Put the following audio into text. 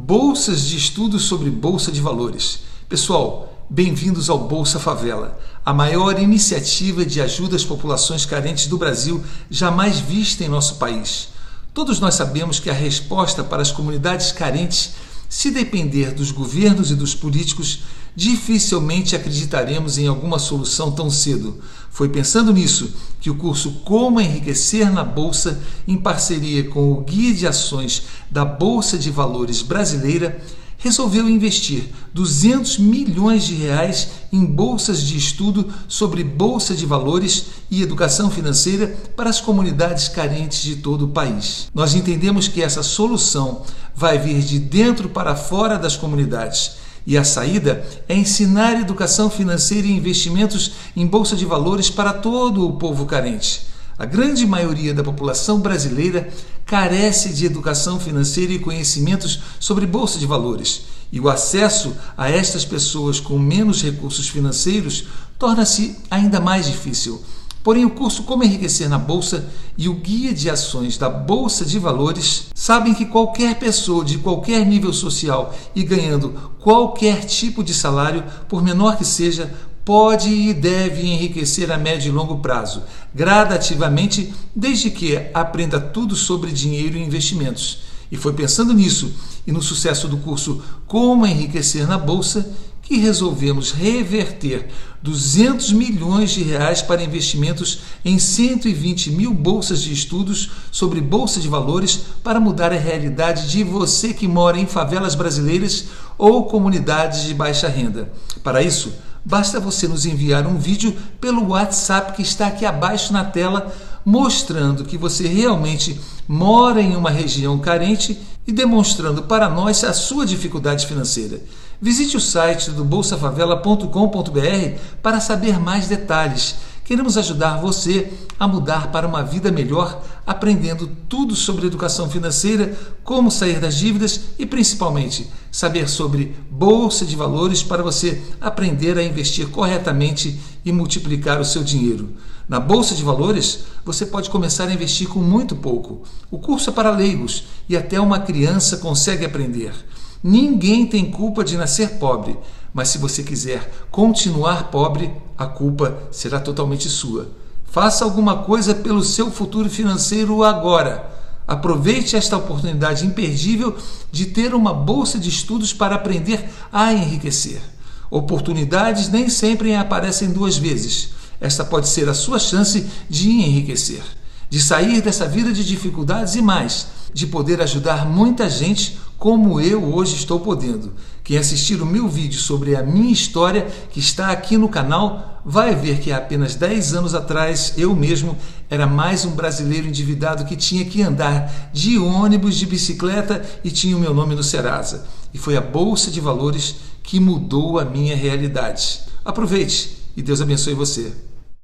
Bolsas de estudos sobre Bolsa de Valores. Pessoal, bem-vindos ao Bolsa Favela, a maior iniciativa de ajuda às populações carentes do Brasil jamais vista em nosso país. Todos nós sabemos que a resposta para as comunidades carentes se depender dos governos e dos políticos, dificilmente acreditaremos em alguma solução tão cedo. Foi pensando nisso que o curso Como Enriquecer na Bolsa, em parceria com o Guia de Ações da Bolsa de Valores Brasileira, resolveu investir 200 milhões de reais em bolsas de estudo sobre bolsa de valores e educação financeira para as comunidades carentes de todo o país. Nós entendemos que essa solução vai vir de dentro para fora das comunidades. E a saída é ensinar educação financeira e investimentos em bolsa de valores para todo o povo carente. A grande maioria da população brasileira carece de educação financeira e conhecimentos sobre bolsa de valores, e o acesso a estas pessoas com menos recursos financeiros torna-se ainda mais difícil. Porém, o curso Como Enriquecer na Bolsa e o Guia de Ações da Bolsa de Valores sabem que qualquer pessoa de qualquer nível social e ganhando qualquer tipo de salário, por menor que seja, pode e deve enriquecer a médio e longo prazo, gradativamente, desde que aprenda tudo sobre dinheiro e investimentos. E foi pensando nisso e no sucesso do curso Como Enriquecer na Bolsa que resolvemos reverter 200 milhões de reais para investimentos em 120 mil bolsas de estudos sobre bolsa de valores para mudar a realidade de você que mora em favelas brasileiras ou comunidades de baixa renda. Para isso, basta você nos enviar um vídeo pelo WhatsApp que está aqui abaixo na tela, mostrando que você realmente mora em uma região carente e demonstrando para nós a sua dificuldade financeira. Visite o site do bolsafavela.com.br para saber mais detalhes. Queremos ajudar você a mudar para uma vida melhor, aprendendo tudo sobre educação financeira, como sair das dívidas e principalmente saber sobre bolsa de valores para você aprender a investir corretamente e multiplicar o seu dinheiro. Na bolsa de valores, você pode começar a investir com muito pouco. O curso é para leigos e até uma criança consegue aprender. Ninguém tem culpa de nascer pobre, mas se você quiser continuar pobre, a culpa será totalmente sua. Faça alguma coisa pelo seu futuro financeiro agora. Aproveite esta oportunidade imperdível de ter uma bolsa de estudos para aprender a enriquecer. Oportunidades nem sempre aparecem duas vezes. Esta pode ser a sua chance de enriquecer, de sair dessa vida de dificuldades e mais, de poder ajudar muita gente como eu hoje estou podendo. Quem assistir o meu vídeo sobre a minha história, que está aqui no canal, vai ver que há apenas 10 anos atrás eu mesmo era mais um brasileiro endividado que tinha que andar de ônibus, de bicicleta e tinha o meu nome no Serasa. E foi a Bolsa de Valores que mudou a minha realidade. Aproveite e Deus abençoe você.